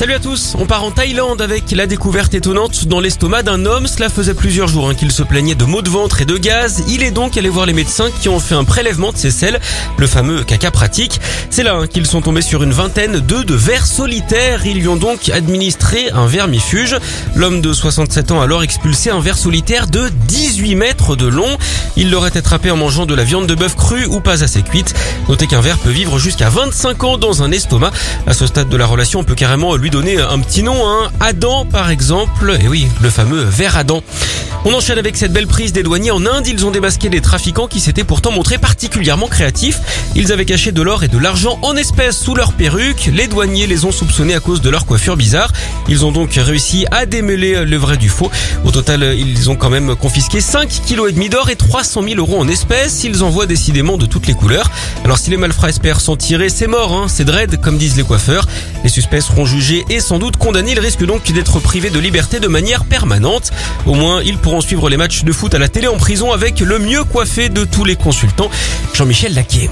Salut à tous, on part en Thaïlande avec la découverte étonnante dans l'estomac d'un homme. Cela faisait plusieurs jours hein, qu'il se plaignait de maux de ventre et de gaz. Il est donc allé voir les médecins qui ont fait un prélèvement de ses selles, le fameux caca pratique. C'est là hein, qu'ils sont tombés sur une vingtaine d'œufs de vers solitaires. Ils lui ont donc administré un vermifuge. L'homme de 67 ans a alors expulsé un ver solitaire de 18 mètres de long. Il l'aurait attrapé en mangeant de la viande de bœuf crue ou pas assez cuite. Notez qu'un ver peut vivre jusqu'à 25 ans dans un estomac. À ce stade de la relation, on peut carrément lui donner un petit nom, hein. Adam par exemple, et oui, le fameux ver Adam. On enchaîne avec cette belle prise des douaniers en Inde. Ils ont démasqué des trafiquants qui s'étaient pourtant montrés particulièrement créatifs. Ils avaient caché de l'or et de l'argent en espèces sous leur perruque. Les douaniers les ont soupçonnés à cause de leur coiffure bizarre. Ils ont donc réussi à démêler le vrai du faux. Au total, ils ont quand même confisqué 5 kg et demi d'or et 300 000 euros en espèces. Ils envoient décidément de toutes les couleurs. Alors si les malfrats espèrent s'en tirer, c'est mort, hein. c'est dread comme disent les coiffeurs. Les suspects seront jugés et sans doute condamnés. Ils risquent donc d'être privés de liberté de manière permanente. Au moins, ils pourront suivre les matchs de foot à la télé en prison avec le mieux coiffé de tous les consultants, Jean-Michel Laquier.